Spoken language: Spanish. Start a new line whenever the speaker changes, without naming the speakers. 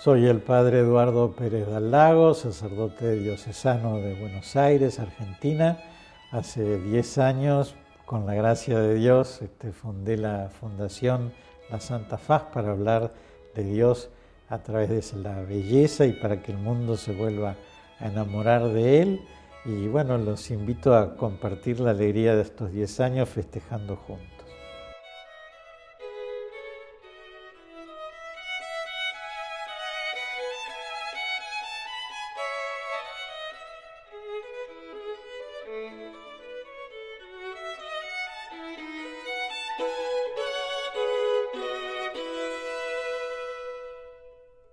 Soy el padre Eduardo Pérez Lago, sacerdote diocesano de Buenos Aires, Argentina. Hace 10 años, con la gracia de Dios, este, fundé la Fundación La Santa Faz para hablar de Dios a través de la belleza y para que el mundo se vuelva a enamorar de Él. Y bueno, los invito a compartir la alegría de estos 10 años festejando juntos.